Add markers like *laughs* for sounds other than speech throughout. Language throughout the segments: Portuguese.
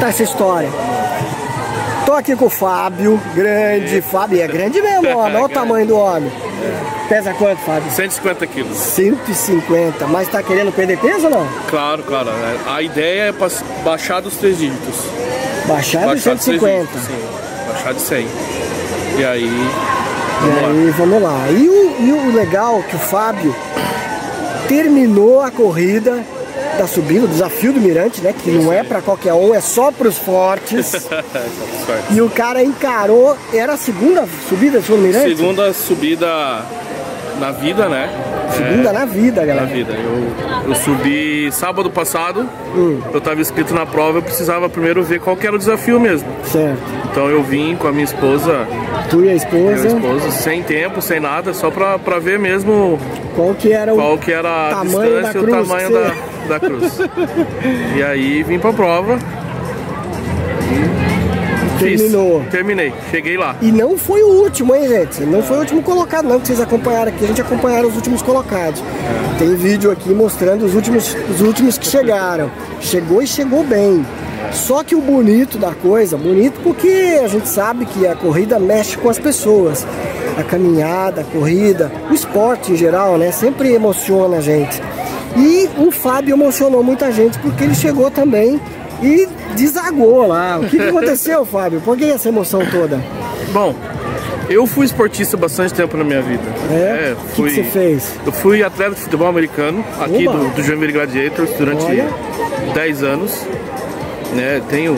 Tá essa história. Tô aqui com o Fábio, grande Fábio, é grande mesmo, homem. Olha o *laughs* tamanho do homem. Pesa quanto, Fábio? 150 quilos. 150, mas tá querendo perder peso ou não? Claro, claro. A ideia é baixar dos três dígitos. Baixar de Baixar dos três 150. dígitos, sim. Baixar de 100. E aí, E vamos lá. aí, vamos lá. E o, e o legal é que o Fábio terminou a corrida da subida, o desafio do Mirante, né? Que não é pra qualquer um, é só pros fortes. *laughs* Sorte. e o cara encarou, era a segunda subida do Mirante? Segunda subida na vida, né? Segunda na vida, Na galera. vida. Eu, eu subi sábado passado, Hum. eu estava inscrito na prova, eu precisava primeiro ver qual que era o desafio mesmo. Certo. Então eu vim com a minha esposa, Tu e a minha esposa, esposa, sem tempo, sem nada, só pra, pra ver mesmo qual que era o qual que era a tamanho distância e o tamanho da, da cruz. e aí vim pra prova. Fiz. Terminou. Terminei, cheguei lá. E não foi o último, hein, gente? Não foi o último colocado, não, que vocês acompanharam aqui. A gente acompanharam os últimos colocados. Tem vídeo aqui mostrando os últimos, os últimos que chegaram. Chegou e chegou bem. Só que o bonito da coisa, bonito porque a gente sabe que a corrida mexe com as pessoas. A caminhada, a corrida, o esporte em geral, né? Sempre emociona a gente. E o Fábio emocionou muita gente porque ele chegou também e desagou lá. O que, que *laughs* aconteceu, Fábio? Por que essa emoção toda? Bom, eu fui esportista bastante tempo na minha vida. É? O que fui, que você fez? Eu fui atleta de futebol americano aqui Oba! do, do Joinville Gladiators durante Olha. 10 anos. Né, tenho,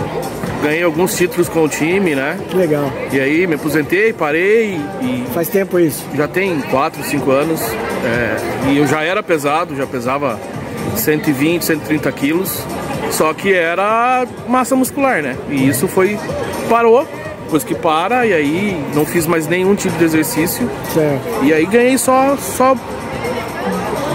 ganhei alguns títulos com o time, né? Que legal. E aí me aposentei, parei e Faz tempo isso. já tem 4, 5 anos. é, e eu já era pesado, já pesava 120, 130 quilos. Só que era massa muscular, né? E isso foi. parou, depois que para, e aí não fiz mais nenhum tipo de exercício. Certo. E aí ganhei só, só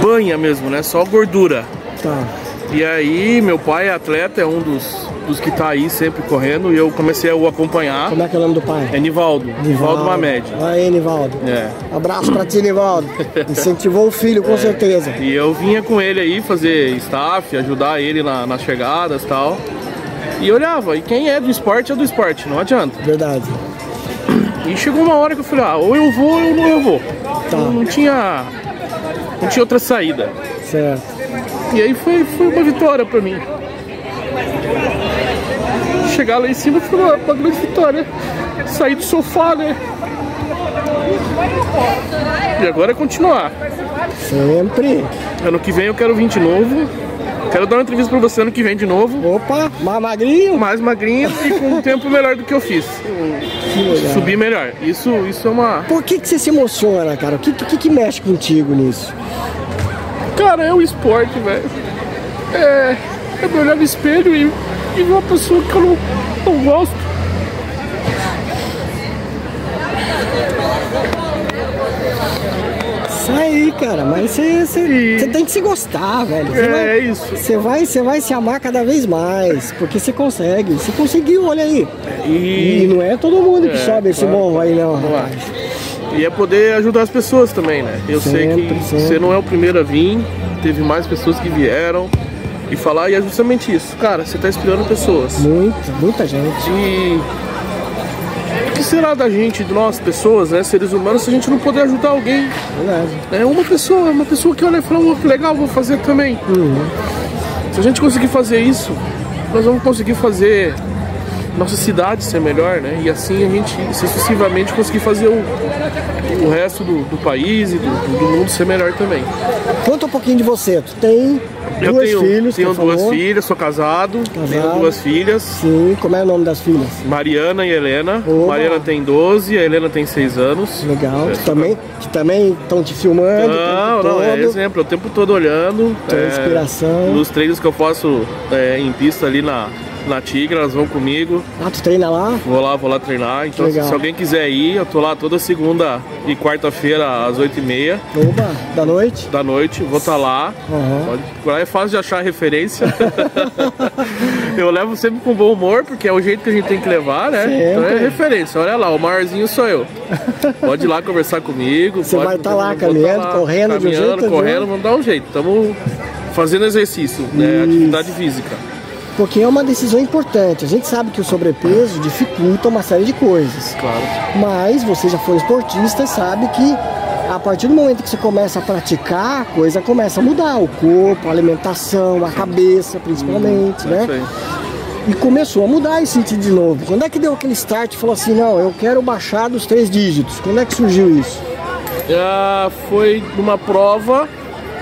banha mesmo, né? Só gordura. Tá. E aí meu pai é atleta, é um dos, dos que tá aí sempre correndo, e eu comecei a o acompanhar. Como é que é o nome do pai? É Nivaldo, Nivaldo Mamed. Aí, Nivaldo. É. Abraço pra ti, Nivaldo. *laughs* Incentivou o filho, com certeza. E eu vinha com ele aí fazer staff, ajudar ele na- nas chegadas e tal. E olhava, e quem é do esporte é do esporte, não adianta. Verdade. E chegou uma hora que eu falei, ah, ou eu vou ou não eu vou. Tá. Não, não tinha. Não tinha outra saída. Certo. E aí foi, foi uma vitória pra mim. Chegar lá em cima foi uma, uma grande vitória. Sair do sofá, né? E agora é continuar. Sempre. Ano que vem eu quero vir de novo. Quero dar uma entrevista pra você ano que vem de novo. Opa, mais magrinho. Mais magrinho e com um tempo melhor do que eu fiz. *laughs* Que legal. Subir melhor. Isso, isso é uma. Por que, que você se emociona, cara? O que, que, que mexe contigo nisso? Cara, é o esporte, velho. É. É me olhar no espelho e, e ver uma pessoa que eu não, não gosto. Isso aí, cara. Mas você, tem que se gostar, velho. Você É, vai- é isso. Você vai, vai se amar cada vez mais, porque você consegue. Você conseguiu, olha aí. E E, não é todo mundo que É, sobe esse claro, morro aí, não, rapaz. E é poder ajudar as pessoas também, né? Eu sei Sempre, que sempre. você não é o primeiro a vir, teve mais pessoas que vieram e falar, e é justamente isso. Cara, você tá inspirando pessoas. Muita, muita gente. E o que será da gente, de nós, pessoas, né, seres humanos, se a gente não poder ajudar alguém? Verdade. É uma pessoa, uma pessoa que olha e fala, "Oh, que legal, vou fazer também. Se a gente conseguir fazer isso, nós vamos conseguir fazer nossa cidade ser melhor, né? E assim a gente sucessivamente conseguir fazer o, o resto do, do país e do, do mundo ser melhor também. Conta um pouquinho de você. Tu tem Eu duas tenho, filhos, tenho duas falou. filhas, sou casado, tenho Casado. duas filhas. Sim, como é o nome das filhas? Mariana e Helena. Oba. Mariana tem 12, a Helena tem 6 anos. Legal. É, Que também que também estão te filmando. Não, não, é exemplo, o tempo todo olhando. Tua é, inspiração. Nos treinos que eu faço é, em pista ali na, na Tigra, elas vão comigo. Ah, tu treina lá? Vou lá, vou lá treinar. Então, Legal. se alguém quiser ir, eu tô lá toda segunda e quarta-feira às 8h30 Oba, da noite? da noite. Vou estar lá. Aham. Pode procurar, é fácil de achar referência. *laughs* eu levo sempre com bom humor, porque é o jeito que a gente tem que levar, né? Sempre. Então é referência. Olha lá, o maiorzinho sou eu. Pode ir lá conversar comigo. Você vai tá lá tá caminhando, correndo de um caminhando, jeito de correndo, vamos dar um jeito. Estamos fazendo exercício, né? Atividade física. Porque é uma decisão importante. A gente sabe que o sobrepeso dificulta uma série de coisas. Claro. Mas você já foi esportista e sabe que a partir do momento que você começa a praticar, a coisa começa a mudar. O corpo, a alimentação, a cabeça, principalmente, É né? E começou a mudar esse sentido de novo. Quando é que deu aquele start e falou assim, não, eu quero baixar dos três dígitos? Quando é que surgiu isso? Ah, foi numa prova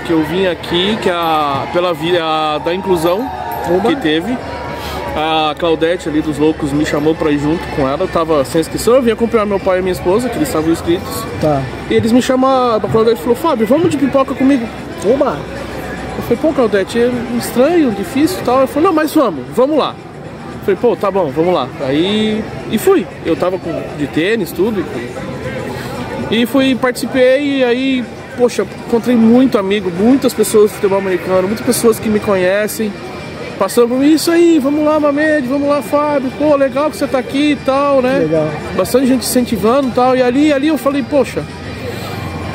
que eu vim aqui, que é a, pela via da inclusão Oba. que teve. A Claudete ali dos Loucos me chamou pra ir junto com ela. Eu tava sem inscrição, eu vim acompanhar meu pai e minha esposa, que eles estavam inscritos. Tá. E eles me chamaram, a Claudete falou, Fábio, vamos de pipoca comigo. Oba! Eu falei, pô, Claudete, é estranho, difícil e tal. Ela falou, não, mas vamos, vamos lá. Eu falei, pô, tá bom, vamos lá. Aí, e fui. Eu tava com, de tênis, tudo. E fui, participei, e aí, poxa, encontrei muito amigo, muitas pessoas do futebol americano, muitas pessoas que me conhecem. Passando por mim, isso aí, vamos lá, Mamed, vamos lá, Fábio, pô, legal que você tá aqui e tal, né? Legal. Bastante gente incentivando e tal. E ali, ali eu falei, poxa,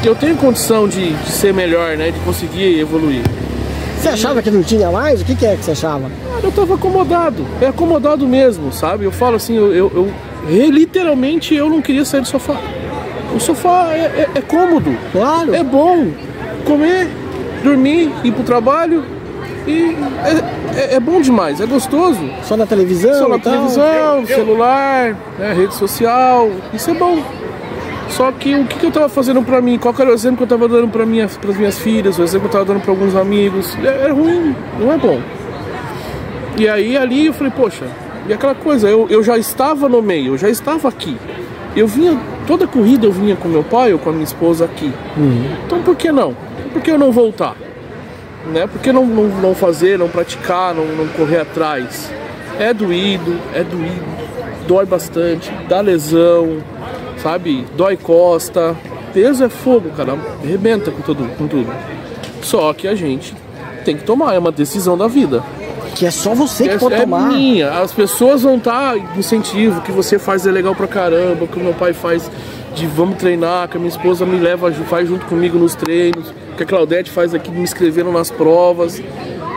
eu tenho condição de, de ser melhor, né? De conseguir evoluir. Você achava que não tinha mais? O que, que é que você achava? Cara, eu tava acomodado. É acomodado mesmo, sabe? Eu falo assim, eu, eu, eu- literalmente eu não queria sair do sofá. O sofá é, é- é cômodo, Claro. é bom. Comer, dormir, ir pro trabalho. E é, é- é bom demais, é gostoso. Só na televisão? Só na televisão, celular, né, rede social, isso é bom. Só que o que, que eu tava fazendo pra mim? Qual era o exemplo que eu tava dando pra minha, pras minhas filhas? O exemplo que eu tava dando pra alguns amigos? É, é ruim, não é bom. E aí ali eu falei, poxa, e aquela coisa, eu, eu já estava no meio, eu já estava aqui. Eu vinha, toda corrida eu vinha com meu pai ou com a minha esposa aqui. Então por que não? Por que eu não voltar? Né? Por que não, não, não fazer, não praticar, não, não correr atrás? É doído, é doído, dói bastante, dá lesão, sabe? Dói costa. Peso é fogo, cara, arrebenta com tudo, com tudo. Só que a gente tem que tomar, é uma decisão da vida. Que é só você que É, pode é tomar. minha. As pessoas vão estar incentivo, que você faz é legal pra caramba, que o meu pai faz de vamos treinar, que a minha esposa me leva, faz junto comigo nos treinos, que a Claudete faz aqui me inscrevendo nas provas,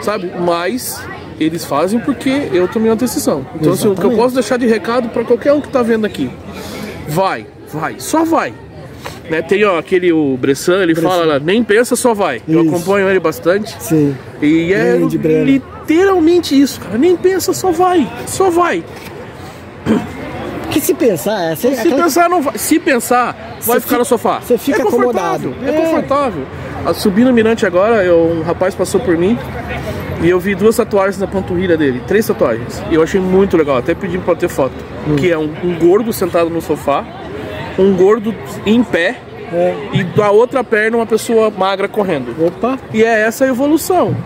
sabe? Mas eles fazem porque eu tomei uma decisão. Então assim, o que eu posso deixar de recado pra qualquer um que tá vendo aqui. Vai, vai, só vai. Né, tem ó, aquele o Bressan, ele fala lá, nem pensa, só vai. Eu Isso. acompanho ele bastante. Sim. E é Grande, literalmente isso, cara. Nem pensa, só vai. Só vai. Que se pensar, é, você, Se pensar, não vai. Se pensar, vai ficar fi- no sofá. você fica é confortável. acomodado. É, É. confortável. A subir no mirante agora, eu- um rapaz passou por mim e eu vi duas tatuagens na panturrilha dele. Três tatuagens. E eu achei muito legal. Até pedi pra ter foto. Hum. Que é um, um gordo sentado no sofá, um gordo em pé É. e da outra perna uma pessoa magra correndo. Opa. E é essa a evolução.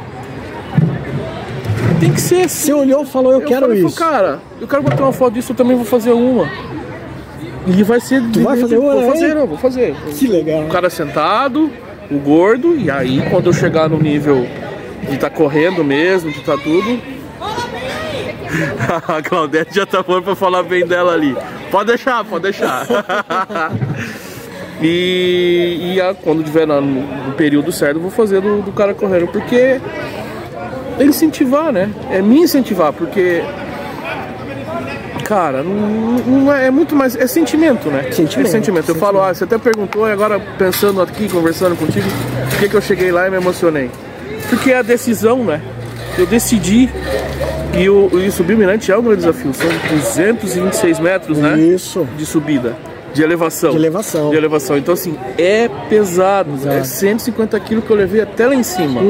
Tem que ser assim. Você olhou e falou, eu, quero falei, isso. Cara, eu quero botar uma foto disso, eu também vou fazer uma. E vai ser. Tu vai fazer uma, Vou né? fazer, não, vou fazer. Que legal. O cara sentado, o gordo, e aí quando eu chegar no nível de estar correndo mesmo, de estar tudo. *laughs* A Claudete já tá falando pra falar bem dela ali. Pode deixar, pode deixar. *laughs* e e a- quando tiver no, no período certo, eu vou fazer do, do cara correndo, porque é incentivar, né? É me incentivar, porque. Cara, não, não é, é muito mais. É sentimento, né? Sentimento, É sentimento. Eu falo, ah, você até perguntou e agora pensando aqui, conversando contigo, por que, que eu cheguei lá e me emocionei? Porque é a decisão, né? Eu decidi e, o, e subir o Mirante é um grande desafio. São 226 metros, né? Isso. De subida. De elevação. De elevação. De elevação. Então, assim, é pesado. Exato. É 150 quilos que eu levei até lá em cima.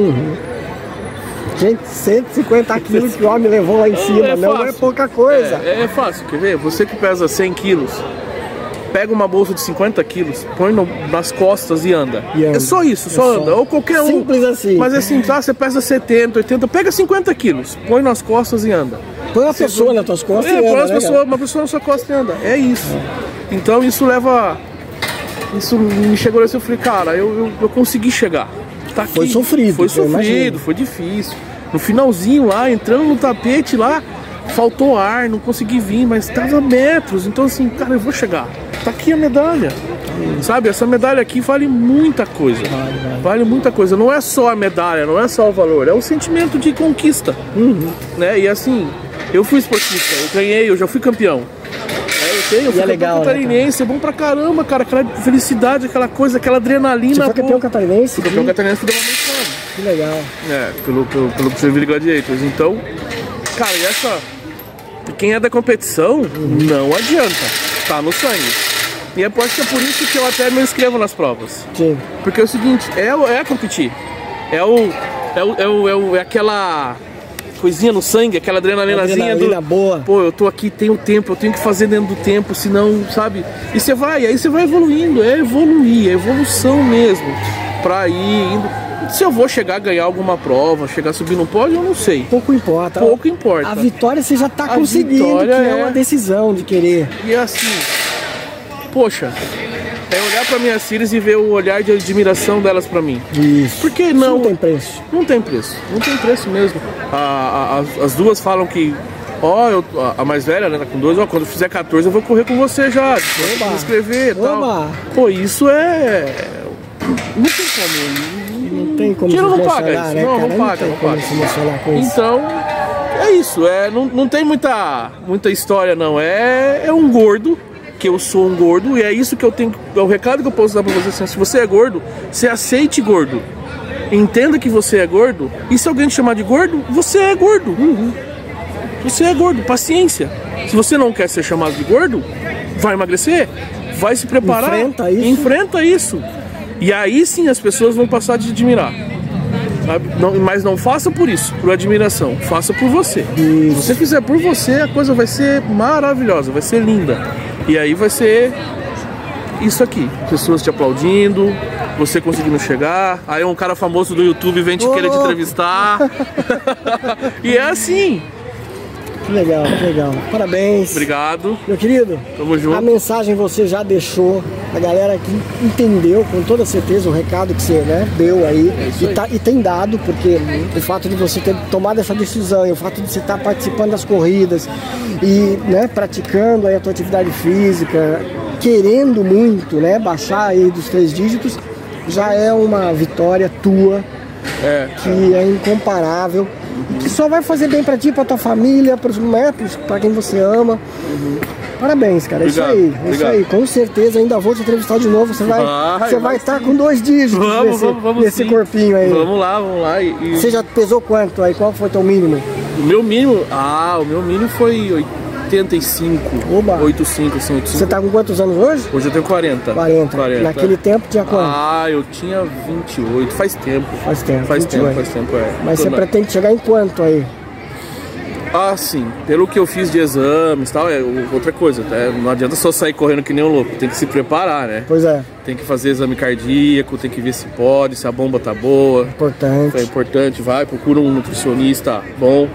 Gente, 150 quilos que o homem levou lá em cima. é não é pouca coisa. É, é fácil, quer ver? Você que pesa 100 quilos, pega uma bolsa de 50 quilos, põe no- nas costas e anda. E anda. É só isso, só É só. anda. Ou qualquer um. Simples assim. Mas assim, tá, você pesa 70, 80, pega 50 quilos, põe nas costas e anda. Põe uma pessoa nas tuas costas É, e põe anda, as né, cara? uma pessoa na sua costa e anda. É isso. Então isso leva. Isso me chegou assim, eu falei, cara, eu, eu, eu consegui chegar. Tá aqui. Foi sofrido, Foi sofrido, foi difícil. No finalzinho lá, entrando no tapete lá, faltou ar, não consegui vir, mas tava metros. Então assim, cara, eu vou chegar. Tá aqui a medalha. Sabe, essa medalha aqui vale muita coisa. Vale muita coisa. Não é só a medalha, não é só o valor, é o sentimento de conquista. Né? E assim, eu fui esportista, eu ganhei, eu já fui campeão. É, E é legal, né, catarinense, é bom pra caramba, cara. Aquela felicidade, aquela coisa, aquela adrenalina. Você foi campeão pô. catarinense? Campeão catarinense do americano. Que legal. É, pelo, pelo, pelo Joinville Gladiators. Então, cara, e essa. Quem é da competição, não adianta. Tá no sangue. E eu acho que é por isso que eu até me inscrevo nas provas. Sim. Porque é o seguinte, é, é competir. É o. É, o, é, o, é, o- é aquela coisinha no sangue, aquela adrenalinazinha Adrenalina do. boa. Pô, eu tô aqui, tenho tempo, eu tenho que fazer dentro do tempo, senão, sabe? E você vai, aí você vai evoluindo, é evoluir, é evolução mesmo. Pra ir indo. Se eu vou chegar a ganhar alguma prova, chegar a subir no pódio, eu não sei. Pouco importa. Pouco importa. A vitória você já tá A conseguindo, que é é- uma decisão de querer. E assim, poxa, é olhar pra minhas filhas e ver o olhar de admiração delas pra mim. Isso. Por que Isso não? não tem preço. Não tem preço, não tem preço mesmo. A- a- as, as duas falam que, ó, eu- a, mais velha, né, tá com dois, ó, quando eu fizer 14 eu vou correr com você já, Oba. me inscrever e tal. Pô, isso é. Não tem como. Não tem como se não paga isso. né, Não, cara? não paga, não como paga. Então, é isso, é, não, não tem muita, muita história não. É, é um gordo, que eu sou um gordo, e é isso que eu tenho. É o recado que eu posso dar pra você. Assim, se você é gordo, você aceite gordo. Entenda que você é gordo, e se alguém te chamar de gordo, você é gordo. Uhum. Você é gordo, paciência. Se você não quer ser chamado de gordo, vai emagrecer, vai se preparar. Enfrenta isso. Enfrenta isso. E aí sim as pessoas vão passar a te admirar. Não- mas não faça por isso, por admiração. Faça por você. Se você fizer por você, a coisa vai ser maravilhosa, vai ser linda. E aí vai ser isso aqui: pessoas te aplaudindo, você conseguindo chegar. Aí um cara famoso do YouTube vem te Ô, querer te entrevistar. *laughs* e é assim. Que legal, que legal. Parabéns. Obrigado. Meu querido, Tamo a junto. mensagem você já deixou. A galera que entendeu com toda certeza o recado que você né, deu aí, É e, aí. tá- e tem dado, porque o fato de você ter tomado essa decisão e o fato de você estar participando das corridas e né, praticando aí a tua atividade física, querendo muito né, baixar aí dos três dígitos, já é uma vitória tua É. que é incomparável e que só vai fazer bem pra ti, pra tua família, pros, né, pros- pra quem você ama. Parabéns, cara. É isso Obrigado, aí. É isso obrigado. aí. Com certeza ainda vou te entrevistar de novo. Você vai Vai, você vai estar com dois dígitos Vamos, nesse, vamos, vamos. nesse corpinho aí. Vamos lá, vamos lá. E, e Você já pesou quanto aí? Qual foi teu mínimo? o meu mínimo. Ah, o meu mínimo foi 85. Oba. 85, assim, 85. Você tá com quantos anos hoje? Hoje eu tenho 40. 40. Naquele tempo tinha quanto? Ah, eu tinha 28. Faz tempo. Faz tempo, Faz 28. tempo, faz tempo, é. Mas você Quando- pretende chegar em quanto aí? Ah, sim. Pelo que eu fiz de exames e tal, é outra coisa. tá? Não adianta só sair correndo que nem um louco. Tem que se preparar, né? Pois é, Tem que fazer exame cardíaco, tem que ver se pode, se a bomba tá boa. É importante. importante, vai, procura um nutricionista bom.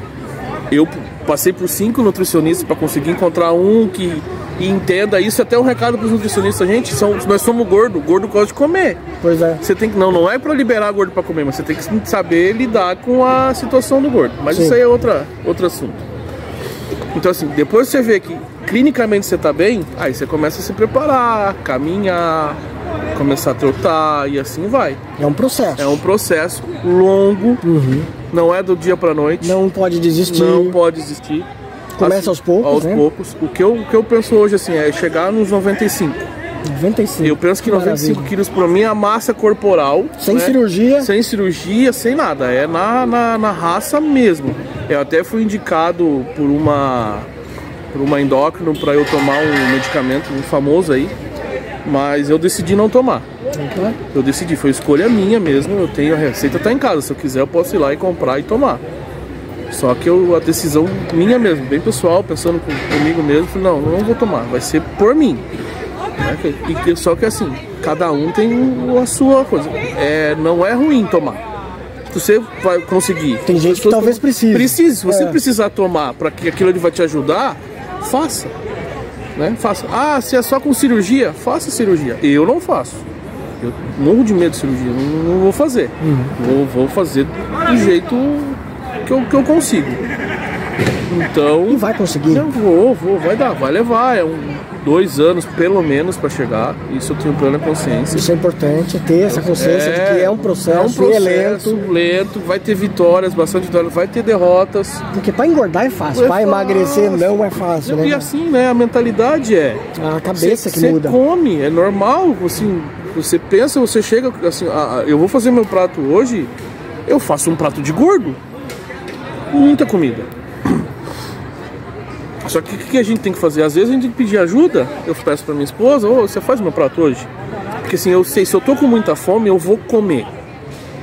Eu passei por cinco nutricionistas para conseguir encontrar um que entenda isso. Até um recado para os nutricionistas, gente, são, nós somos gordo, gordo gosta de comer. Pois é. Você tem que não, não é para liberar gordo para comer, mas você tem que saber lidar com a situação do gordo. Mas Sim. isso aí é outra, outro assunto. Então assim, depois você vê que clinicamente você tá bem, aí você começa a se preparar, caminhar, começar a trotar e assim vai. É um processo. É um processo longo, não é do dia pra noite. Não pode desistir. Não pode existir. Começa aos poucos, Aos né? poucos. O que, eu, o que eu penso hoje assim é chegar nos 95. 95. Eu penso que 95 Maravilha. quilos pra mim é a massa corporal. Sem né? cirurgia. Sem cirurgia, sem nada. É na, na, na raça mesmo. Eu até fui indicado por uma por uma endócrino para eu tomar um medicamento famoso aí. Mas eu decidi não tomar. Então, Eu decidi, foi escolha minha mesmo. Eu tenho a receita tá em casa. Se eu quiser, eu posso ir lá e comprar e tomar. Só que eu, a decisão minha mesmo, bem pessoal, pensando com- comigo mesmo, falei, não, não vou tomar, vai ser por mim. Né? E só que assim, cada um tem a sua coisa. É, não é ruim tomar. Você vai conseguir. Tem gente que talvez precise. Precise. Se você É. precisar tomar para que aquilo ali vai te ajudar, faça. Né? Faça. Ah, se é só com cirurgia, faça cirurgia. Eu não faço. Eu morro de medo de cirurgia, não, vou fazer. Uhum. Vou, vou fazer do jeito que eu, que eu consigo. Então. E vai conseguir. Eu vou, vou, vai dar, vai levar. É um, dois anos pelo menos para chegar. Isso eu tenho plena consciência. Isso é importante, ter essa consciência É, de que é um processo, é um processo é lento. lento, vai ter vitórias, bastante vitórias, vai ter derrotas. Porque para engordar é fácil, É para emagrecer não é fácil, né? E assim, né, a mentalidade é A cabeça que você muda. come, é normal, assim, você pensa, você chega assim, ah, ah, eu vou fazer meu prato hoje, eu faço um prato de gordo. Muita comida. Só que o que a gente tem que fazer? Às vezes a gente tem que pedir ajuda. Eu peço pra minha esposa, ô, você faz meu prato hoje? Porque assim, eu sei, se eu tô com muita fome, eu vou comer.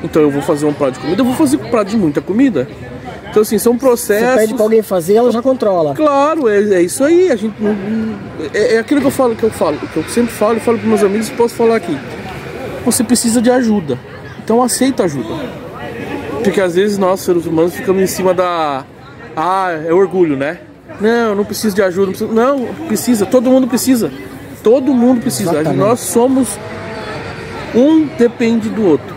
Então eu vou fazer um prato de comida, eu vou fazer um prato de muita comida. Então assim, são Você processos. pede pra alguém fazer, ela já controla. Claro, é, é isso aí. A gente não- é, é aquilo que eu falo, que eu falo, que eu sempre falo e falo para meus amigos e posso falar aqui. Você precisa de ajuda. Então aceita ajuda. Porque às vezes nós, seres humanos, ficamos em cima da. Ah, é orgulho, né? Não, não preciso de ajuda. Não, preciso- não, precisa, todo mundo precisa. Todo mundo precisa. Nós somos. Um depende do outro.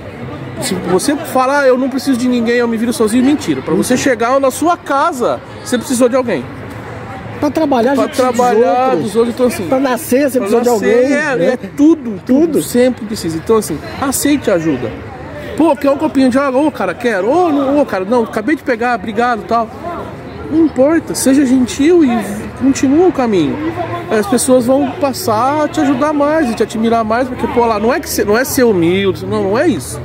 Se você falar, ah, eu não preciso de ninguém, eu me viro sozinho, mentira. Para você chegar na sua casa, você precisou de alguém. Pra trabalhar, Pra precisa trabalhar dos dos outros. outros, então assim. Pra nascer, você precisa de alguém. É, né? é tudo, tudo, Sempre precisa. Então assim, aceite ajuda. Pô, quer um copinho de água? Ô, cara, quero. Ô, não, ô, cara, não, acabei de pegar, obrigado tal. Não importa, seja gentil e continua o caminho. As pessoas vão passar a te ajudar mais e te admirar mais, porque, pô, lá, não é, que ser, não é ser humilde, não, não é isso.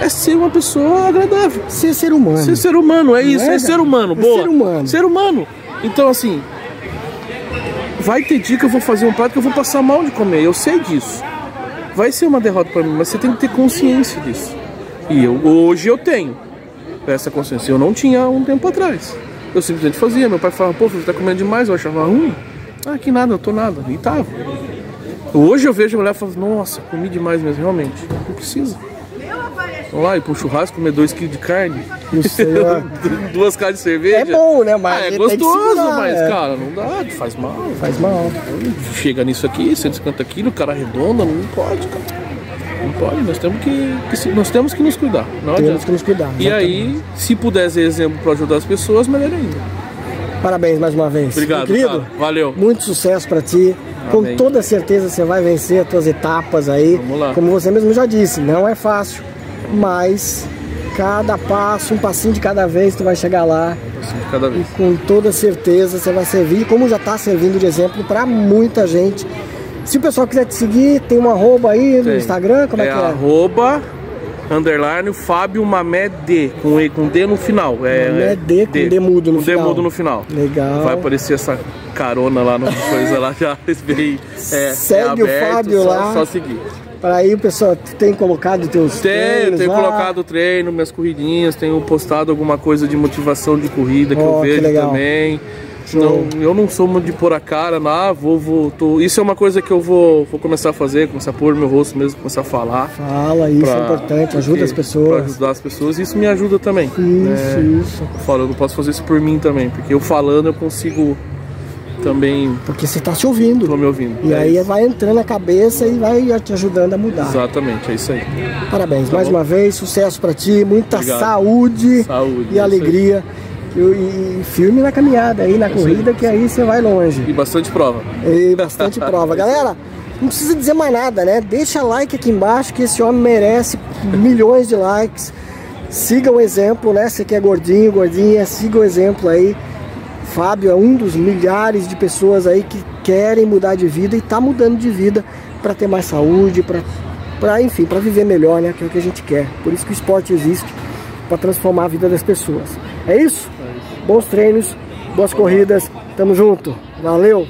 É ser uma pessoa agradável. Ser ser humano. Ser ser humano, é isso, é, é, ser humano, É boa. ser humano. Ser humano. Então, assim, vai ter dia que eu vou fazer um prato que eu vou passar mal de comer, eu sei disso. Vai ser uma derrota pra mim, mas você tem que ter consciência disso. E eu, hoje eu tenho essa consciência. Eu não tinha um tempo atrás. Eu simplesmente fazia. Meu pai falava, pô, você tá comendo demais, eu achava ruim. Ah, que nada, eu tô nada. E tava. Hoje eu vejo a mulher e falo, nossa, comi demais mesmo, realmente. Não precisa. Vamos lá, pra um churrasco, comer dois quilos de carne. Não sei. *laughs* Duas caixas de cerveja. É bom, né? Mas Ah, é que gostoso, segurar, mas, é. cara, não dá, faz mal. Faz mal. Chega nisso aqui, 150 quilos, cara arredonda, não pode, cara. Não pode, nós temos que, que nós temos que nos cuidar. Não Temos adianta. que nos cuidar. E aí, se puder ser exemplo para ajudar as pessoas, melhor ainda. Parabéns mais uma vez. Obrigado, Meu querido. cara. Valeu. Muito sucesso pra ti. Com Amém. toda certeza você vai vencer as tuas etapas aí. Vamos lá. Como você mesmo já disse, não é fácil, mas cada passo, um passinho de cada vez, tu vai chegar lá. Cada vez. Com toda certeza você vai servir, como já está servindo de exemplo para muita gente. Se o pessoal quiser te seguir, tem um arroba aí no Tem. Instagram, como é, que é? arroba, underline, Fábio Mamé D, com, E, com D no final. É, Mamé D, com D mudo no com final. D mudo no final. Legal. Vai aparecer essa carona lá no *laughs* coisa lá, já *laughs* bem, é, Segue é o aberto, Fábio só, lá. Só seguir. Para aí, pessoal, tu tem colocado teus Tenho, treinos tenho lá? colocado treino, minhas corridinhas, tenho postado alguma coisa de motivação de corrida que Ó, eu que vejo legal. também. Show. Não, eu não sou muito de pôr a cara, ah, vou, vou, tô- isso é uma coisa que eu vou, vou começar a fazer, começar a pôr meu rosto mesmo, começar a falar. Fala, isso é importante, ajuda porque- as Pra pessoas. ajudar as pessoas, isso me ajuda também. Isso, isso. Eu falo, eu não posso fazer isso por mim também, porque eu falando eu consigo também Porque você está se ouvindo. tô me ouvindo. E É aí isso. vai entrando na cabeça e vai te ajudando a mudar. Exatamente, é isso aí. Parabéns, mais bom. uma vez, sucesso pra ti, muita Obrigado. saúde, Saúde, é e aí. alegria. E, e firme na caminhada aí, na corrida, que aí você vai longe. E bastante prova. E bastante *laughs* prova. Galera, não precisa dizer mais nada, né? Deixa like aqui embaixo que esse homem merece milhões de likes. Siga o exemplo, né? Você que é gordinho, gordinha, siga o exemplo aí. Fábio é um dos milhares de pessoas aí que querem mudar de vida e tá mudando de vida para ter mais saúde, para enfim, para viver melhor, né? Que é o que a gente quer. Por isso que o esporte existe para transformar a vida das pessoas. É isso? Bons treinos, boas corridas. Tamo junto. Valeu.